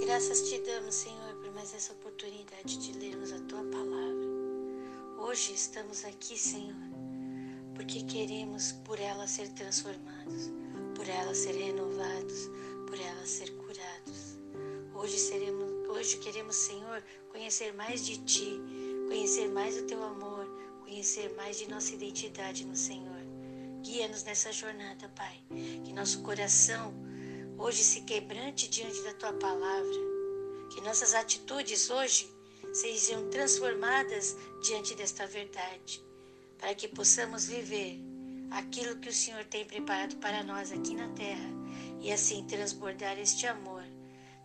Graças te damos, Senhor, por mais essa oportunidade de lermos a tua palavra. Hoje estamos aqui, Senhor, porque queremos por ela ser transformados, por ela ser renovados, por ela ser curados. Hoje seremos, hoje queremos, Senhor, conhecer mais de ti, conhecer mais o teu amor, conhecer mais de nossa identidade no Senhor. Guia-nos nessa jornada, Pai. Que nosso coração hoje se quebrante diante da tua palavra. Que nossas atitudes hoje sejam transformadas diante desta verdade, para que possamos viver aquilo que o Senhor tem preparado para nós aqui na terra e assim transbordar este amor,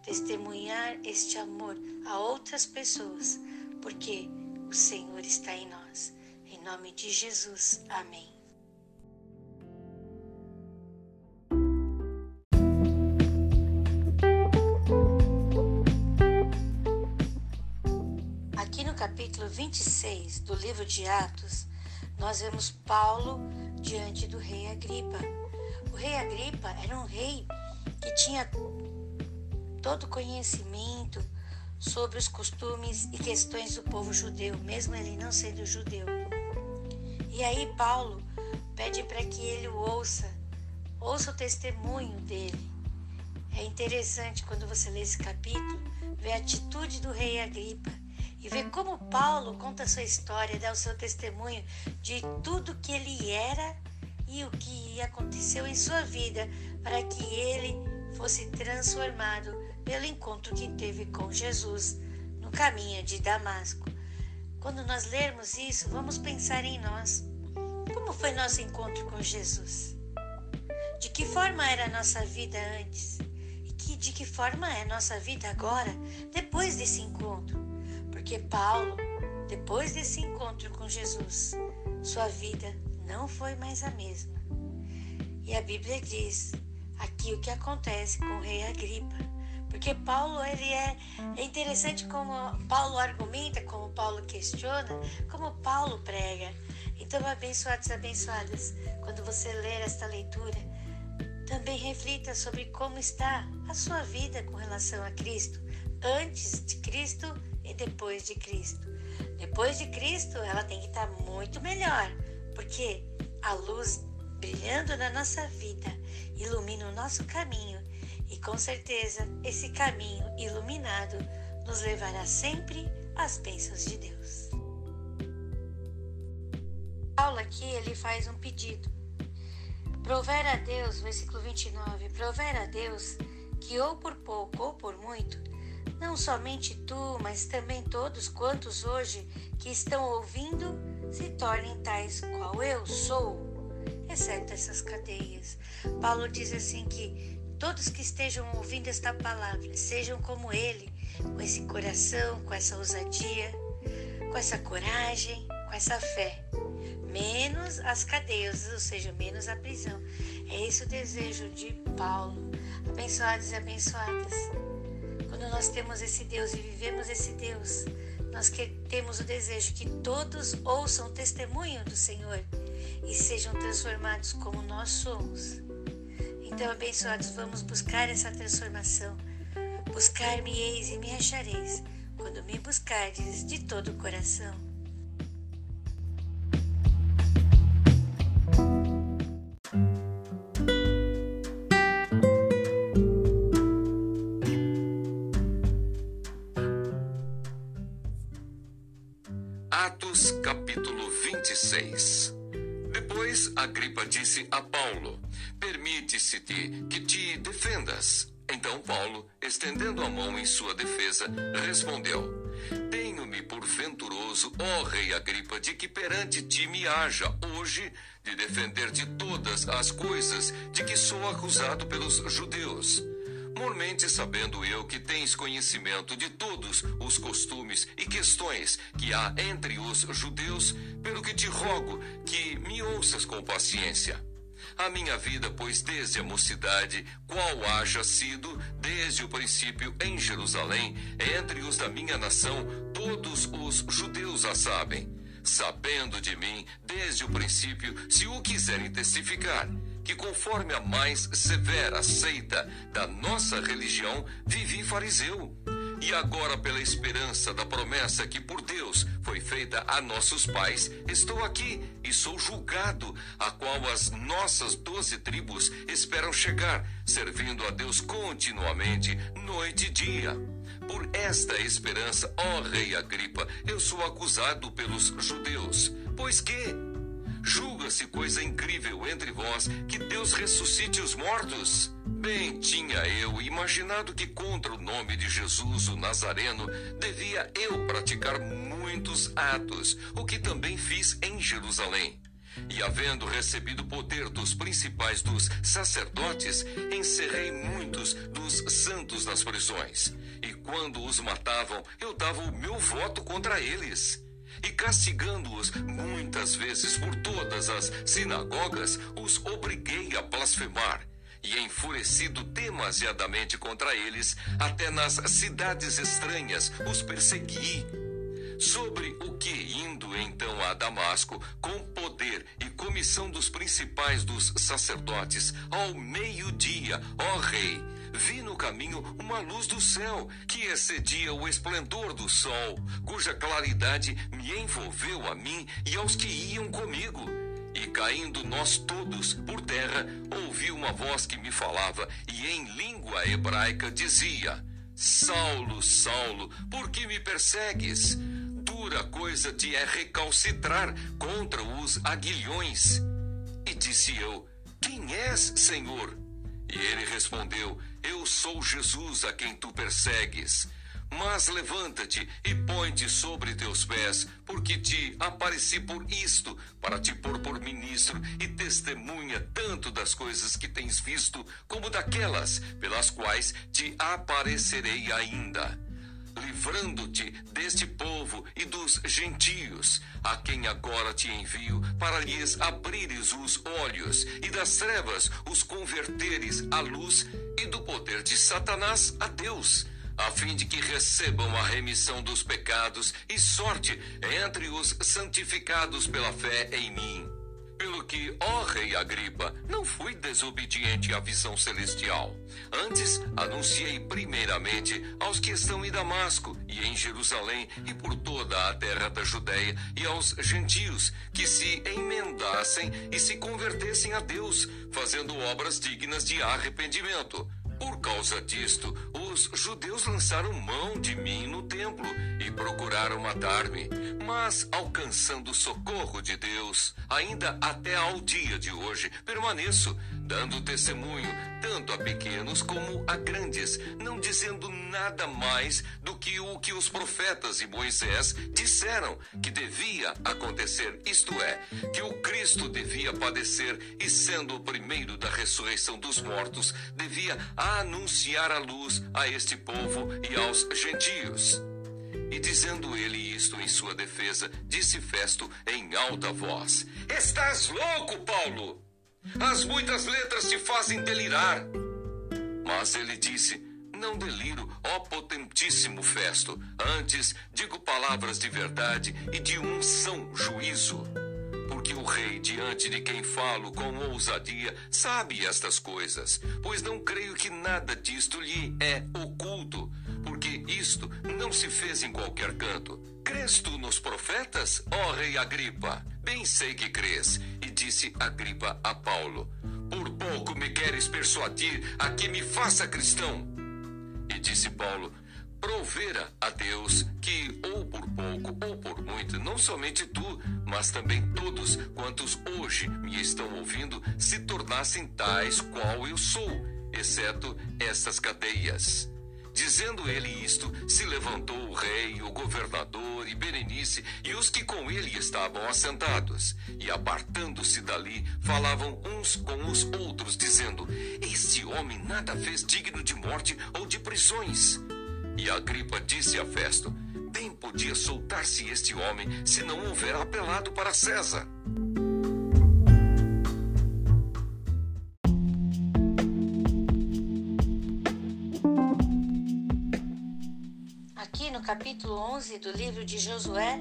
testemunhar este amor a outras pessoas, porque o Senhor está em nós. Em nome de Jesus. Amém. Capítulo 26 do livro de Atos, nós vemos Paulo diante do rei Agripa. O rei Agripa era um rei que tinha todo conhecimento sobre os costumes e questões do povo judeu, mesmo ele não sendo judeu. E aí Paulo pede para que ele o ouça, ouça o testemunho dele. É interessante quando você lê esse capítulo, ver a atitude do rei Agripa e ver como Paulo conta a sua história, dá o seu testemunho de tudo que ele era e o que aconteceu em sua vida para que ele fosse transformado pelo encontro que teve com Jesus no caminho de Damasco. Quando nós lermos isso, vamos pensar em nós. Como foi nosso encontro com Jesus? De que forma era a nossa vida antes? E que, de que forma é a nossa vida agora, depois desse encontro? Porque Paulo, depois desse encontro com Jesus, sua vida não foi mais a mesma. E a Bíblia diz aqui o que acontece com o rei Agripa. Porque Paulo, ele é, é interessante como Paulo argumenta, como Paulo questiona, como Paulo prega. Então, abençoados abençoadas, quando você ler esta leitura, também reflita sobre como está a sua vida com relação a Cristo, antes de Cristo e depois de Cristo. Depois de Cristo, ela tem que estar muito melhor, porque a luz brilhando na nossa vida ilumina o nosso caminho e com certeza esse caminho iluminado nos levará sempre às bênçãos de Deus. Paulo aqui ele faz um pedido. Prover a Deus, versículo 29, prover a Deus que ou por pouco ou por muito não somente tu, mas também todos quantos hoje que estão ouvindo se tornem tais qual eu sou, exceto essas cadeias. Paulo diz assim que todos que estejam ouvindo esta palavra sejam como ele, com esse coração, com essa ousadia, com essa coragem, com essa fé. Menos as cadeias, ou seja, menos a prisão. É esse o desejo de Paulo. Abençoados e abençoadas. Quando nós temos esse Deus e vivemos esse Deus, nós que temos o desejo que todos ouçam o testemunho do Senhor e sejam transformados como nós somos. Então, abençoados, vamos buscar essa transformação. Buscar-me-eis e me achareis, quando me buscardes de todo o coração. Atos capítulo 26 Depois Agripa disse a Paulo: Permite-se-te que te defendas. Então Paulo, estendendo a mão em sua defesa, respondeu: Tenho-me por venturoso, ó rei Agripa, de que perante ti me haja hoje de defender de todas as coisas de que sou acusado pelos judeus Mormente sabendo eu que tens conhecimento de todos os costumes e questões que há entre os judeus, pelo que te rogo que me ouças com paciência. A minha vida, pois desde a mocidade, qual haja sido desde o princípio em Jerusalém, entre os da minha nação, todos os judeus a sabem, sabendo de mim desde o princípio, se o quiserem testificar que, conforme a mais severa seita da nossa religião, vivi fariseu. E agora, pela esperança da promessa que por Deus foi feita a nossos pais, estou aqui e sou julgado, a qual as nossas doze tribos esperam chegar, servindo a Deus continuamente, noite e dia. Por esta esperança, ó Rei Agripa, eu sou acusado pelos judeus. Pois que? Julga-se coisa incrível entre vós que Deus ressuscite os mortos? Bem tinha eu imaginado que contra o nome de Jesus o Nazareno devia eu praticar muitos atos, o que também fiz em Jerusalém. E havendo recebido poder dos principais dos sacerdotes, encerrei muitos dos santos nas prisões. E quando os matavam, eu dava o meu voto contra eles. E castigando-os muitas vezes por todas as sinagogas, os obriguei a blasfemar. E enfurecido demasiadamente contra eles, até nas cidades estranhas os persegui sobre o que, indo então a Damasco, com poder e comissão dos principais dos sacerdotes, ao meio-dia, ó rei, vi no caminho uma luz do céu que excedia o esplendor do sol, cuja claridade me envolveu a mim e aos que iam comigo. E caindo nós todos por terra, ouvi uma voz que me falava e em língua hebraica dizia: Saulo, Saulo, por que me persegues? dura coisa te é recalcitrar contra os aguilhões. E disse eu: Quem és, Senhor? E ele respondeu: Eu sou Jesus a quem tu persegues. Mas levanta-te e põe-te sobre teus pés, porque te apareci por isto, para te pôr por ministro e testemunha tanto das coisas que tens visto, como daquelas pelas quais te aparecerei ainda livrando-te deste povo e dos gentios, a quem agora te envio, para lhes abrires os olhos e das trevas os converteres à luz e do poder de Satanás a Deus, a fim de que recebam a remissão dos pecados e sorte entre os santificados pela fé em mim. Pelo que, ó rei Agripa, não fui desobediente à visão celestial. Antes, anunciei primeiramente aos que estão em Damasco e em Jerusalém e por toda a terra da Judéia e aos gentios que se emendassem e se convertessem a Deus, fazendo obras dignas de arrependimento. Por causa disto, os judeus lançaram mão de mim no templo e procuraram matar-me. Mas, alcançando o socorro de Deus, ainda até ao dia de hoje, permaneço, dando testemunho tanto a pequenos como a grandes, não dizendo nada mais do que o que os profetas e Moisés disseram que devia acontecer, isto é, que o Cristo devia padecer e, sendo o primeiro da ressurreição dos mortos, devia anunciar a luz a este povo e aos gentios. E dizendo ele isto em sua defesa, disse Festo em alta voz: Estás louco, Paulo! As muitas letras te fazem delirar. Mas ele disse: Não deliro, ó potentíssimo Festo. Antes digo palavras de verdade e de um são juízo. Porque o rei, diante de quem falo com ousadia, sabe estas coisas, pois não creio que nada disto lhe é oculto, porque isto não se fez em qualquer canto. Crês tu nos profetas, ó rei Agripa? Bem sei que crês. E disse Agripa a Paulo: Por pouco me queres persuadir a que me faça cristão. E disse Paulo: Provera a Deus que, ou por pouco ou por muito, não somente tu, mas também todos quantos hoje me estão ouvindo, se tornassem tais qual eu sou, exceto estas cadeias. Dizendo ele isto, se levantou o rei, o governador e Berenice e os que com ele estavam assentados. E apartando-se dali, falavam uns com os outros, dizendo: Este homem nada fez digno de morte ou de prisões. E Agripa disse a Festo: Bem podia soltar-se este homem se não houver apelado para César. Capítulo 11 do livro de Josué,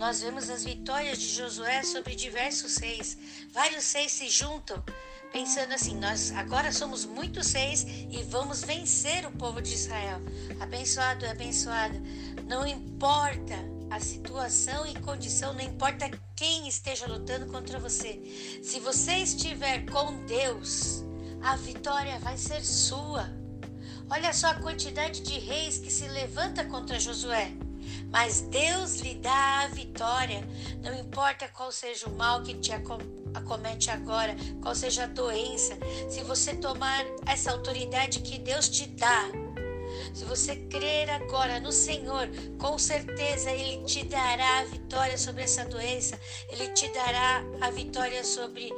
nós vemos as vitórias de Josué sobre diversos reis. Vários reis se juntam pensando assim: nós agora somos muitos reis e vamos vencer o povo de Israel. Abençoado, abençoada. Não importa a situação e condição, não importa quem esteja lutando contra você. Se você estiver com Deus, a vitória vai ser sua. Olha só a quantidade de reis que se levanta contra Josué. Mas Deus lhe dá a vitória. Não importa qual seja o mal que te acomete agora, qual seja a doença, se você tomar essa autoridade que Deus te dá, se você crer agora no Senhor, com certeza Ele te dará a vitória sobre essa doença, Ele te dará a vitória sobre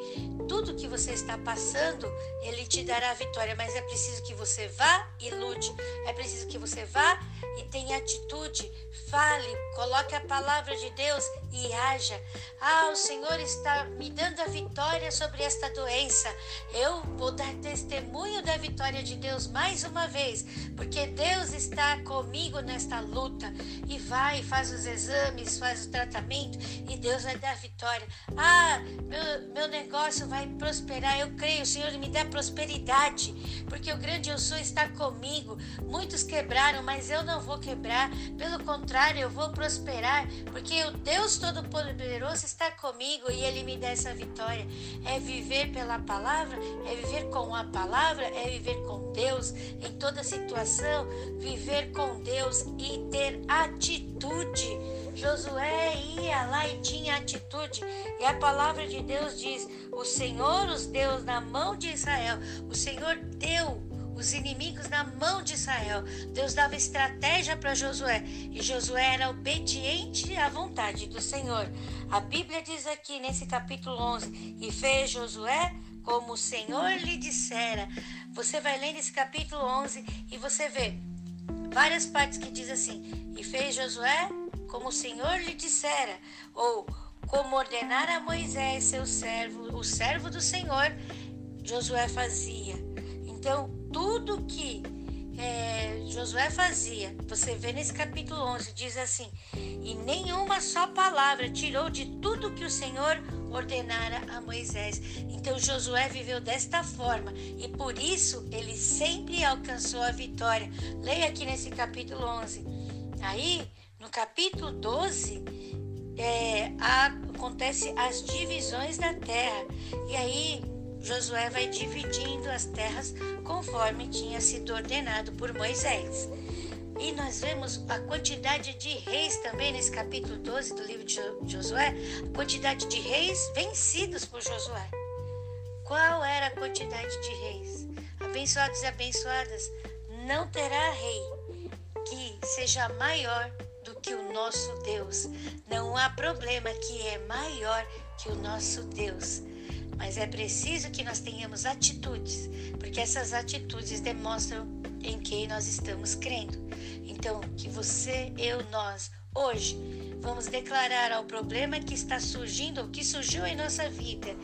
tudo que você está passando, Ele te dará a vitória. Mas é preciso que você vá e lute, é preciso que você vá e tenha atitude, fale, coloque a palavra de Deus e haja. Ah, o Senhor está me dando a vitória sobre esta doença. Eu vou dar testemunho da vitória de Deus mais uma vez, porque Deus está comigo nesta luta. E vai, faz os exames, faz o tratamento e Deus vai dar a vitória. Ah, meu, meu negócio vai prosperar. Eu creio, o Senhor me dá prosperidade, porque o grande eu sou está comigo. Muitos quebraram, mas eu não vou quebrar. Pelo contrário, eu vou prosperar, porque o Deus Todo-Poderoso está comigo e Ele me dá essa vitória. É viver pela palavra, é viver com a palavra, é viver com Deus em toda situação, viver com Deus e ter atitude. Josué ia lá e tinha atitude, e a palavra de Deus diz: O Senhor os deu na mão de Israel, o Senhor deu os inimigos na mão de Israel. Deus dava estratégia para Josué e Josué era obediente à vontade do Senhor. A Bíblia diz aqui nesse capítulo 11: E fez Josué como o Senhor lhe dissera. Você vai lendo esse capítulo 11 e você vê várias partes que diz assim: E fez Josué como o Senhor lhe dissera, ou como ordenara Moisés, seu servo, o servo do Senhor, Josué fazia. Então, tudo que é, Josué fazia, você vê nesse capítulo 11, diz assim: E nenhuma só palavra tirou de tudo que o Senhor ordenara a Moisés. Então Josué viveu desta forma e por isso ele sempre alcançou a vitória. Leia aqui nesse capítulo 11. Aí, no capítulo 12, é, acontece as divisões da terra. E aí Josué vai dividindo as terras conforme tinha sido ordenado por Moisés. E nós vemos a quantidade de reis também nesse capítulo 12 do livro de Josué, a quantidade de reis vencidos por Josué. Qual era a quantidade de reis? Abençoados e abençoadas, não terá rei que seja maior do que o nosso Deus. Não há problema que é maior que o nosso Deus. Mas é preciso que nós tenhamos atitudes, porque essas atitudes demonstram em quem nós estamos crendo. Então, que você, eu, nós, hoje, vamos declarar ao problema que está surgindo, ou que surgiu em nossa vida.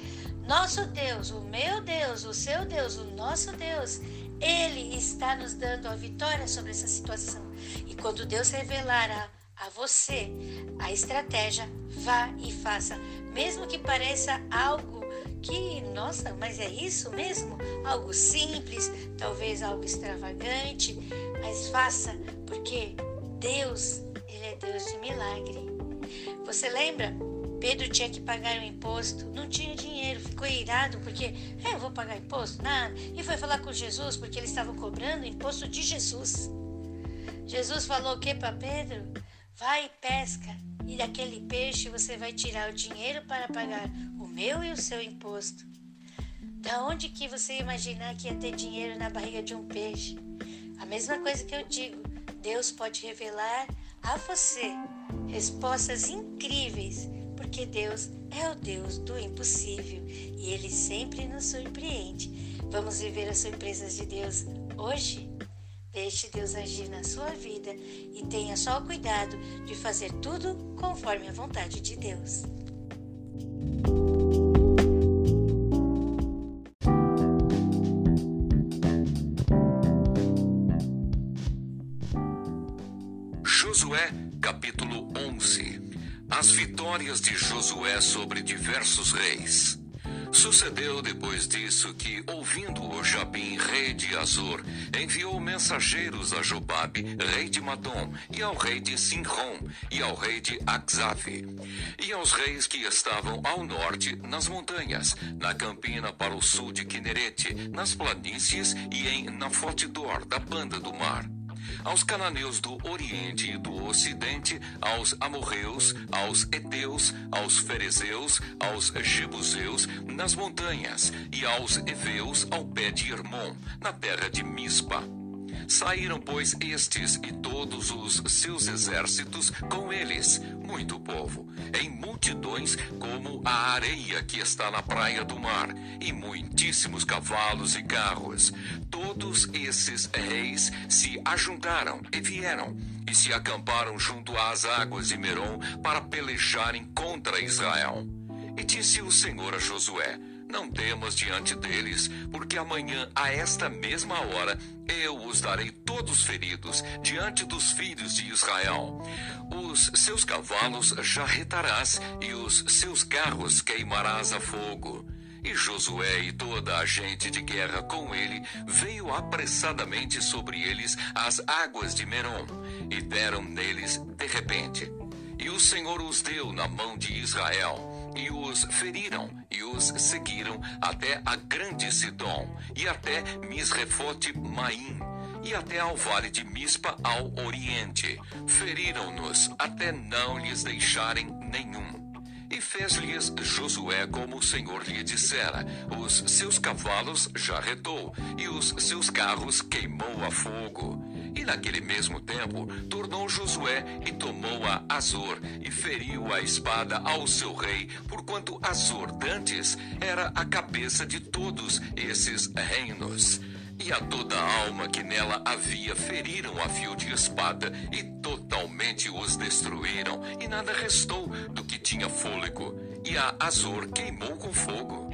Nosso Deus, o meu Deus, o seu Deus, o nosso Deus, Ele está nos dando a vitória sobre essa situação. E quando Deus revelar a, a você a estratégia, vá e faça, mesmo que pareça algo que, nossa, mas é isso mesmo? Algo simples, talvez algo extravagante, mas faça, porque Deus, Ele é Deus de milagre. Você lembra? Pedro tinha que pagar o imposto, não tinha dinheiro, ficou irado porque, é, eu vou pagar imposto? Nada. E foi falar com Jesus porque eles estavam cobrando o imposto de Jesus. Jesus falou o que para Pedro? Vai e pesca, e daquele peixe você vai tirar o dinheiro para pagar meu e o seu imposto. Da onde que você ia imaginar que ia ter dinheiro na barriga de um peixe? A mesma coisa que eu digo, Deus pode revelar a você respostas incríveis, porque Deus é o Deus do impossível e Ele sempre nos surpreende. Vamos viver as surpresas de Deus hoje? Deixe Deus agir na sua vida e tenha só o cuidado de fazer tudo conforme a vontade de Deus. Sobre diversos reis. Sucedeu depois disso que, ouvindo-o Jabim, rei de Azor, enviou mensageiros a Jobabe, rei de Madom, e ao rei de Sinrom, e ao rei de Akzaf, e aos reis que estavam ao norte, nas montanhas, na campina para o sul de Quinerete, nas planícies e em Nafotidor, da banda do mar aos cananeus do Oriente e do Ocidente, aos amorreus, aos eteus, aos ferezeus, aos jebuseus, nas montanhas, e aos eveus ao pé de Hermon, na terra de Mispa. Saíram, pois, estes e todos os seus exércitos com eles, muito povo, em multidões como a areia que está na praia do mar, e muitíssimos cavalos e carros. Todos esses reis se ajuntaram e vieram, e se acamparam junto às águas de Merom para pelejarem contra Israel. E disse o Senhor a Josué: não temas diante deles, porque amanhã, a esta mesma hora, eu os darei todos feridos diante dos filhos de Israel. Os seus cavalos jarretarás e os seus carros queimarás a fogo. E Josué e toda a gente de guerra com ele veio apressadamente sobre eles as águas de Merom, e deram neles de repente. E o Senhor os deu na mão de Israel e os feriram e os seguiram até a grande Sidom e até Misrefote Maim e até ao vale de Mispa ao oriente. Feriram-nos até não lhes deixarem nenhum. E fez-lhes Josué como o Senhor lhe dissera. Os seus cavalos jarretou, e os seus carros queimou a fogo. E naquele mesmo tempo tornou Josué e tomou a Azor e feriu a espada ao seu rei, porquanto Azor dantes era a cabeça de todos esses reinos. E a toda alma que nela havia feriram a fio de espada e totalmente os destruíram, e nada restou do que tinha fôlego. E a Azor queimou com fogo.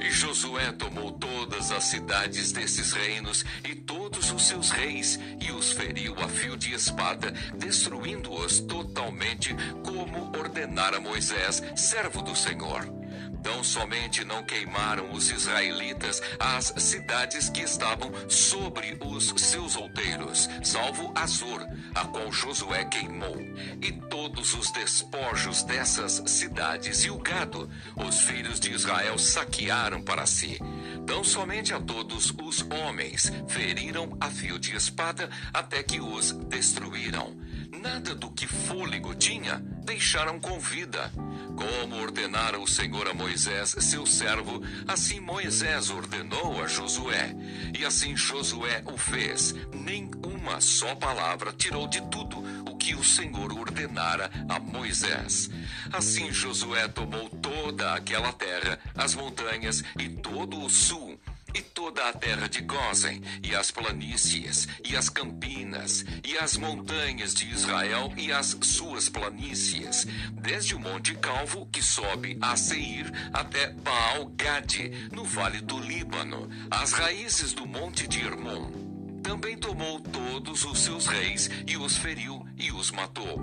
E Josué tomou todas as cidades desses reinos e todos os seus reis e os feriu a fio de espada, destruindo-os totalmente, como ordenara Moisés, servo do Senhor. Tão somente não queimaram os israelitas as cidades que estavam sobre os seus outeiros, salvo Azor, a qual Josué queimou, e todos os despojos dessas cidades e o gado, os filhos de Israel saquearam para si. Tão somente a todos os homens feriram a fio de espada até que os destruíram. Nada do que fôlego tinha deixaram com vida. Como ordenara o Senhor a Moisés, seu servo, assim Moisés ordenou a Josué. E assim Josué o fez. Nem uma só palavra tirou de tudo o que o Senhor ordenara a Moisés. Assim Josué tomou toda aquela terra, as montanhas e todo o sul e toda a terra de Gozen, e as planícies, e as campinas, e as montanhas de Israel e as suas planícies, desde o Monte Calvo, que sobe a Seir, até Baal-Gade, no vale do Líbano, as raízes do Monte de Hermon. Também tomou todos os seus reis e os feriu e os matou.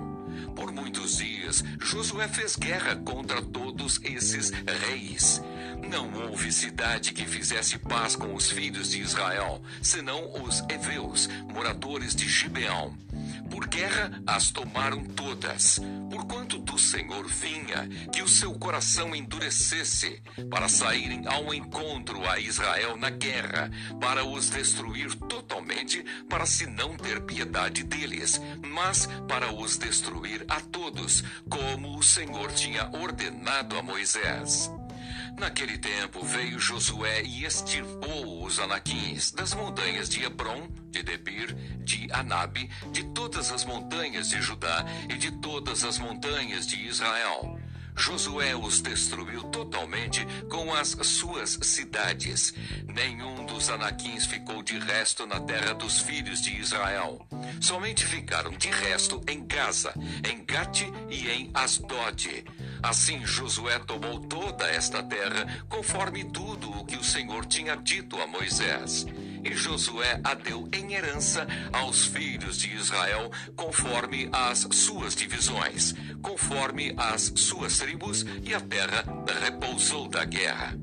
Por muitos dias, Josué fez guerra contra todos esses reis. Não houve cidade que fizesse paz com os filhos de Israel, senão os heveus, moradores de Gibeão. Por guerra as tomaram todas, porquanto do Senhor vinha que o seu coração endurecesse, para saírem ao encontro a Israel na guerra, para os destruir totalmente, para se não ter piedade deles, mas para os destruir a todos, como o Senhor tinha ordenado a Moisés. Naquele tempo veio Josué e extirpou os anaquins das montanhas de Hebron, de Debir, de Anabe, de todas as montanhas de Judá e de todas as montanhas de Israel. Josué os destruiu totalmente com as suas cidades. Nenhum dos anaquins ficou de resto na terra dos filhos de Israel. Somente ficaram de resto em Gaza, em Gate e em Asdod. Assim Josué tomou toda esta terra, conforme tudo o que o Senhor tinha dito a Moisés. E Josué a deu em herança aos filhos de Israel, conforme as suas divisões, conforme as suas tribos, e a terra repousou da guerra.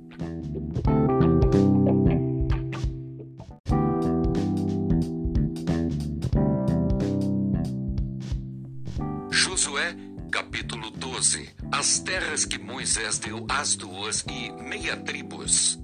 Que Moisés deu às duas e meia tribos.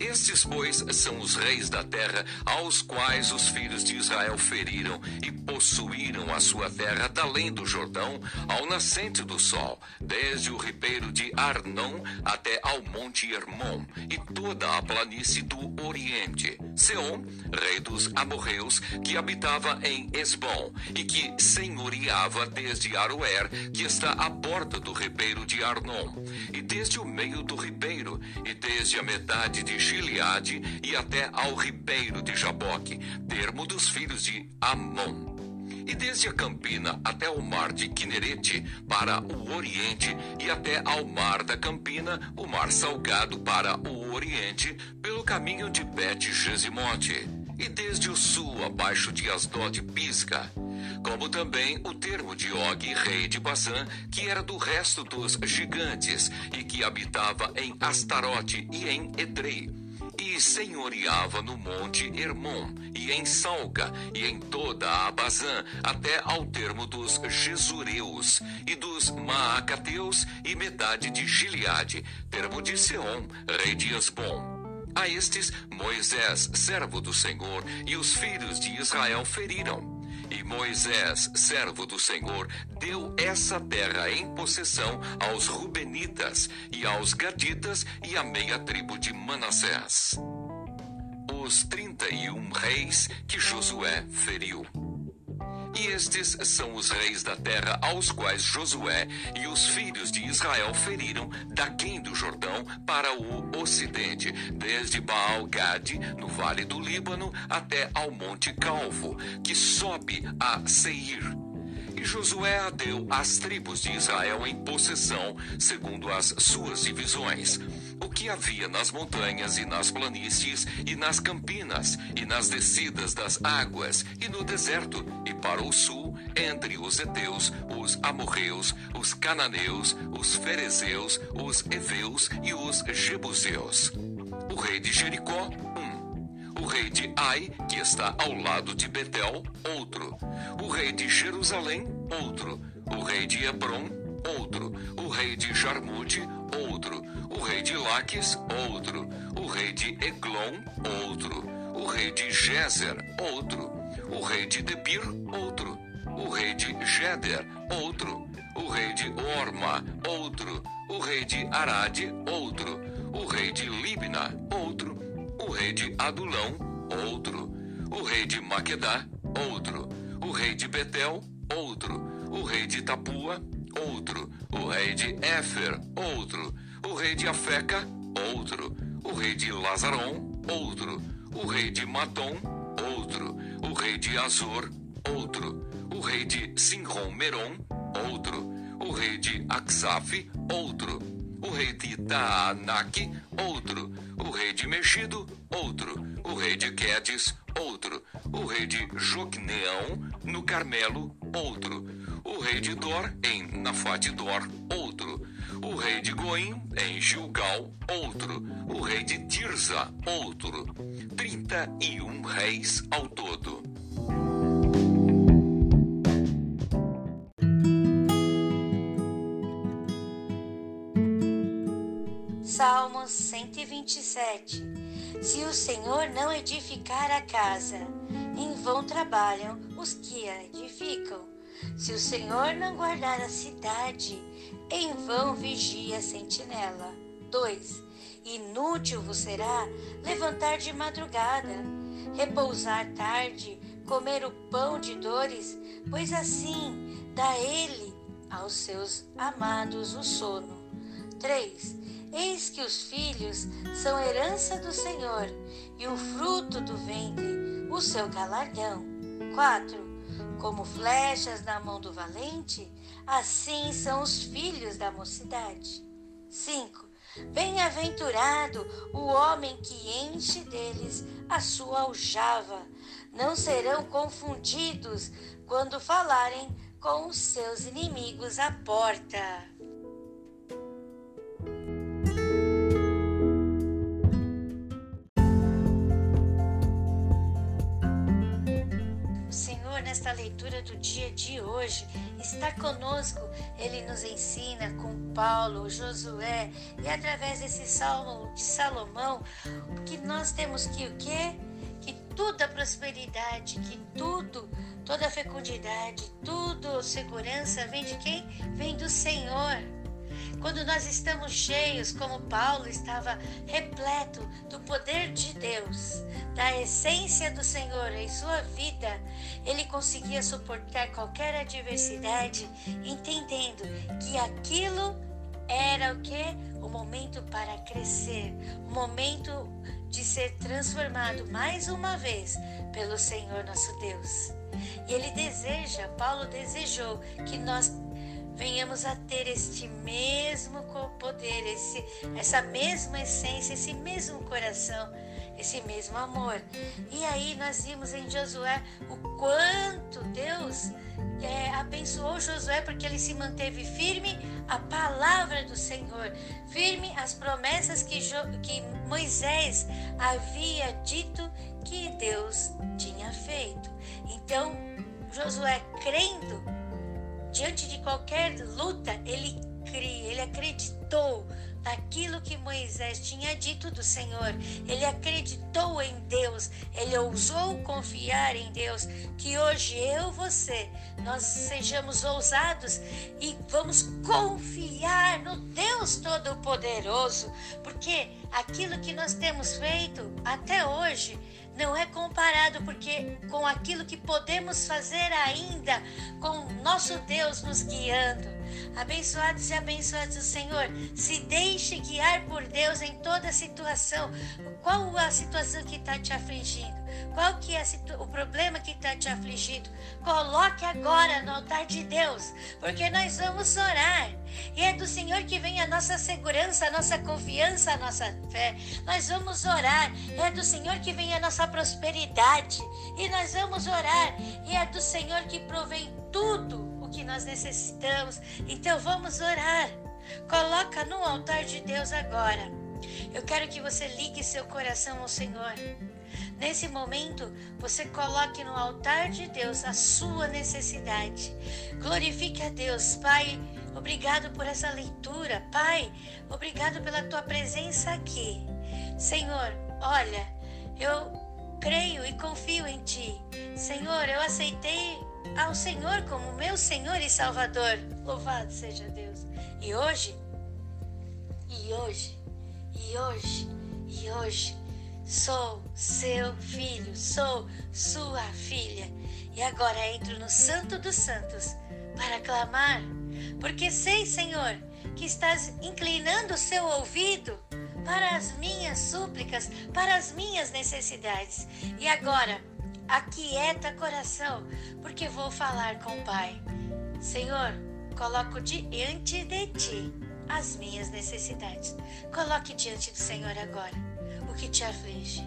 Estes, pois, são os reis da terra, aos quais os filhos de Israel feriram e possuíram a sua terra além do Jordão, ao nascente do sol, desde o ribeiro de Arnon até ao monte Hermon, e toda a planície do oriente. Seom, rei dos amorreus, que habitava em Esbom, e que senhoreava desde Aroer, que está à borda do ribeiro de Arnon, e desde o meio do ribeiro, e desde a metade de Gileade e até ao ribeiro de Jaboque, termo dos filhos de Amon. E desde a Campina até o mar de Quinerete, para o oriente, e até ao mar da Campina, o mar salgado para o oriente, pelo caminho de Bet-Gesimote, e desde o sul abaixo de Asdod Pisca, como também o termo de Og, rei de Bazã, que era do resto dos gigantes, e que habitava em Astarote e em Edrei, e senhoreava no monte Hermon, e em Salca, e em toda a Bazã, até ao termo dos Jesureus, e dos Maacateus, e metade de Gileade, termo de Seom, rei de Esbom. A estes Moisés, servo do Senhor, e os filhos de Israel feriram. E Moisés, servo do Senhor, deu essa terra em possessão aos Rubenitas e aos Gaditas e à meia tribo de Manassés. Os trinta e um reis que Josué feriu. E estes são os reis da terra aos quais Josué e os filhos de Israel feriram daquém do Jordão para o ocidente, desde Baal-Gade, no vale do Líbano, até ao monte Calvo, que sobe a Seir. E Josué a deu às tribos de Israel em possessão, segundo as suas divisões o que havia nas montanhas e nas planícies e nas campinas e nas descidas das águas e no deserto e para o sul entre os heteus, os amorreus, os cananeus, os ferezeus, os heveus e os jebuseus. O rei de Jericó, um. O rei de Ai, que está ao lado de Betel, outro. O rei de Jerusalém, outro. O rei de Hebron, outro. O rei de Jarmute, outro o rei de Laques, outro, o rei de Eglon, outro, o rei de Gezer, outro, o rei de Debir, outro, o rei de Geder, outro, o rei de Orma, outro, o rei de Arade, outro, o rei de Libna, outro, o rei de Adulão, outro, o rei de Maquedá, outro, o rei de Betel, outro, o rei de Tapua, outro, o rei de Éfer, outro, o rei de Afeca, outro, o rei de Lazaron, outro, o rei de Matom, outro, o rei de Azor, outro, o rei de Sinron Meron, outro, o rei de Aksaf, outro, o rei de Taanac, outro, o rei de Mexido, outro, o rei de Quedes, outro, o rei de Jocneão, no Carmelo, outro, o rei de Dor, em Nafate Dor, outro, o rei de Goim, em Gilgal, outro, o rei de Tirza, outro. Trinta e um reis ao todo. Salmos 127 Se o Senhor não edificar a casa, em vão trabalham os que a edificam. Se o Senhor não guardar a cidade, em vão vigia a sentinela. 2. Inútil vos será levantar de madrugada, repousar tarde, comer o pão de dores, pois assim dá ele aos seus amados o sono. 3. Eis que os filhos são herança do Senhor, e o fruto do ventre, o seu galardão. 4. Como flechas na mão do valente, assim são os filhos da mocidade. 5. Bem-aventurado o homem que enche deles a sua aljava. Não serão confundidos quando falarem com os seus inimigos à porta. Leitura do dia de hoje está conosco. Ele nos ensina com Paulo, Josué e através desse salmo de Salomão que nós temos que o quê? Que toda prosperidade, que tudo, toda fecundidade, tudo segurança vem de quem? Vem do Senhor. Quando nós estamos cheios, como Paulo estava repleto do poder de Deus, da essência do Senhor em sua vida, ele conseguia suportar qualquer adversidade, entendendo que aquilo era o que? O momento para crescer, o momento de ser transformado mais uma vez pelo Senhor nosso Deus. E ele deseja, Paulo desejou que nós venhamos a ter este mesmo poder, esse, essa mesma essência, esse mesmo coração, esse mesmo amor. E aí nós vimos em Josué o quanto Deus é, abençoou Josué porque ele se manteve firme à palavra do Senhor, firme às promessas que, jo, que Moisés havia dito que Deus tinha feito. Então, Josué crendo diante de qualquer luta, ele cria, ele acreditou naquilo que Moisés tinha dito do Senhor. Ele acreditou em Deus, ele ousou confiar em Deus. Que hoje eu, você, nós sejamos ousados e vamos confiar no Deus Todo-Poderoso, porque aquilo que nós temos feito até hoje não é comparado porque com aquilo que podemos fazer ainda com nosso Deus nos guiando. Abençoados e abençoados do Senhor, se deixe guiar por Deus em toda situação. Qual a situação que está te afligindo? Qual que é o problema que está te afligindo? Coloque agora no altar de Deus, porque nós vamos orar. E é do Senhor que vem a nossa segurança, a nossa confiança, a nossa fé. Nós vamos orar. É do Senhor que vem a nossa prosperidade. E nós vamos orar. E é do Senhor que provém tudo o que nós necessitamos. Então vamos orar. Coloca no altar de Deus agora. Eu quero que você ligue seu coração ao Senhor. Nesse momento, você coloque no altar de Deus a sua necessidade. Glorifique a Deus, Pai. Obrigado por essa leitura, Pai. Obrigado pela tua presença aqui. Senhor, olha, eu creio e confio em ti. Senhor, eu aceitei ao Senhor como meu Senhor e Salvador. Louvado seja Deus. E hoje, e hoje, e hoje, e hoje, sou seu filho, sou sua filha. E agora entro no Santo dos Santos para clamar, porque sei, Senhor, que estás inclinando o seu ouvido para as minhas súplicas, para as minhas necessidades. E agora, aquieta coração, porque vou falar com o Pai. Senhor, coloco diante de ti as minhas necessidades. Coloque diante do Senhor agora que te aflige.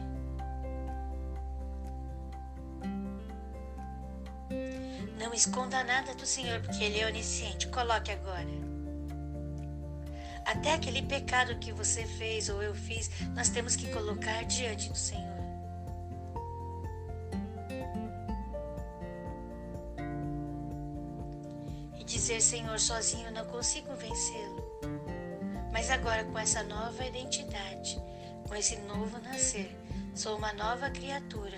Não esconda nada do Senhor, porque Ele é onisciente. Coloque agora. Até aquele pecado que você fez ou eu fiz, nós temos que colocar diante do Senhor. dizer, Senhor, sozinho não consigo vencê-lo. Mas agora, com essa nova identidade, com esse novo nascer, sou uma nova criatura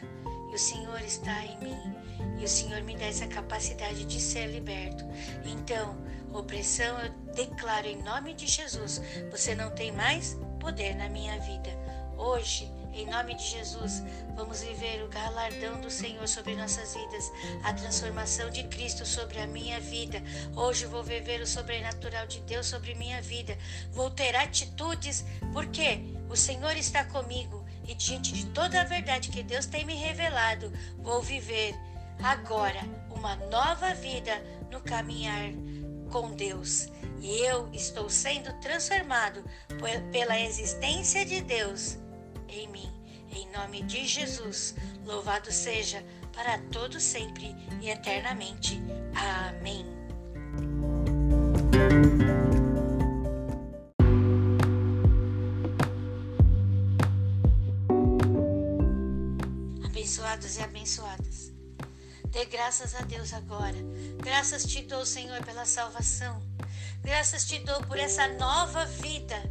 e o Senhor está em mim e o Senhor me dá essa capacidade de ser liberto. Então, opressão, eu declaro em nome de Jesus: você não tem mais poder na minha vida. Hoje, em nome de Jesus, vamos viver o galardão do Senhor sobre nossas vidas, a transformação de Cristo sobre a minha vida. Hoje vou viver o sobrenatural de Deus sobre minha vida. Vou ter atitudes, porque o Senhor está comigo e diante de toda a verdade que Deus tem me revelado, vou viver agora uma nova vida no caminhar com Deus. E eu estou sendo transformado pela existência de Deus em mim. Em nome de Jesus, louvado seja para todo sempre e eternamente. Amém. Abençoados e abençoadas. Dê graças a Deus agora. Graças te dou, Senhor, pela salvação. Graças te dou por essa nova vida.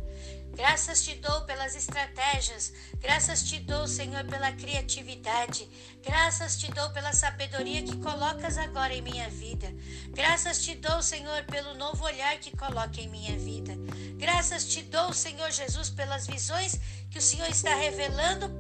Graças te dou pelas estratégias. Graças te dou, Senhor, pela criatividade. Graças te dou pela sabedoria que colocas agora em minha vida. Graças te dou, Senhor, pelo novo olhar que coloca em minha vida. Graças te dou, Senhor Jesus, pelas visões que o Senhor está revelando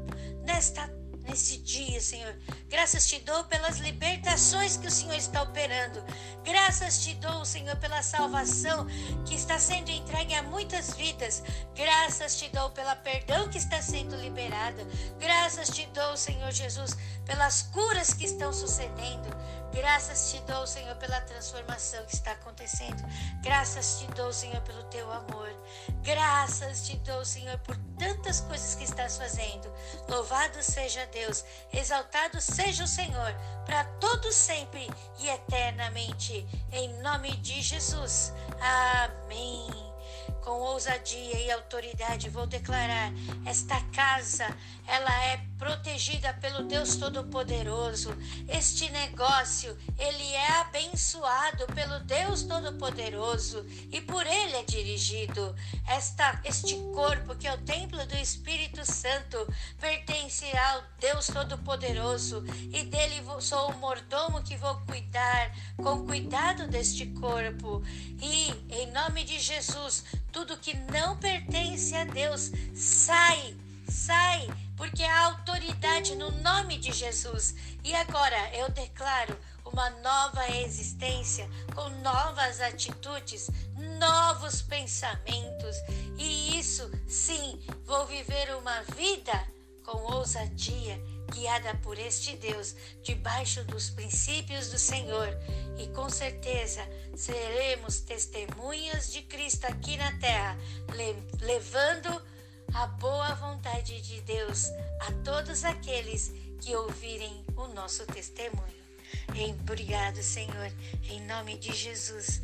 nesta nesse dia, Senhor. Graças te dou pelas libertações que o Senhor está operando. Graças te dou, Senhor, pela salvação que está sendo entregue a muitas vidas. Graças te dou pela perdão que está sendo liberada. Graças te dou, Senhor Jesus, pelas curas que estão sucedendo. Graças te dou, Senhor, pela transformação que está acontecendo. Graças te dou, Senhor, pelo teu amor. Graças te dou, Senhor, por tantas coisas que estás fazendo. Louvado seja Deus, exaltado seja o Senhor, para todos sempre e eternamente. Em nome de Jesus. Amém com ousadia e autoridade vou declarar: esta casa, ela é protegida pelo Deus Todo-Poderoso. Este negócio, ele é abençoado pelo Deus Todo-Poderoso e por ele é dirigido. Esta este corpo que é o templo do Espírito Santo pertence ao Deus Todo-Poderoso e dele sou o mordomo que vou cuidar com cuidado deste corpo. E em nome de Jesus, tudo que não pertence a Deus sai, sai, porque há autoridade no nome de Jesus. E agora eu declaro uma nova existência com novas atitudes, novos pensamentos. E isso, sim, vou viver uma vida com ousadia guiada por este Deus, debaixo dos princípios do Senhor, e com certeza seremos testemunhas de Cristo aqui na terra, levando a boa vontade de Deus a todos aqueles que ouvirem o nosso testemunho. Obrigado, Senhor, em nome de Jesus.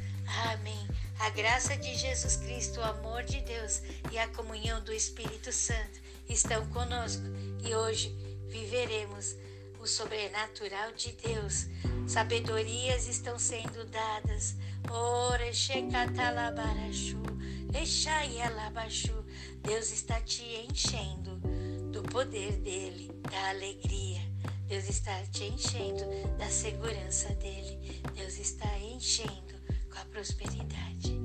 Amém. A graça de Jesus Cristo, o amor de Deus e a comunhão do Espírito Santo estão conosco e hoje viveremos o sobrenatural de Deus. Sabedorias estão sendo dadas. Ore Deus está te enchendo do poder dele, da alegria. Deus está te enchendo da segurança dele. Deus está enchendo com a prosperidade.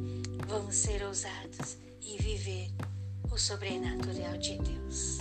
Vamos ser ousados e viver o sobrenatural de Deus.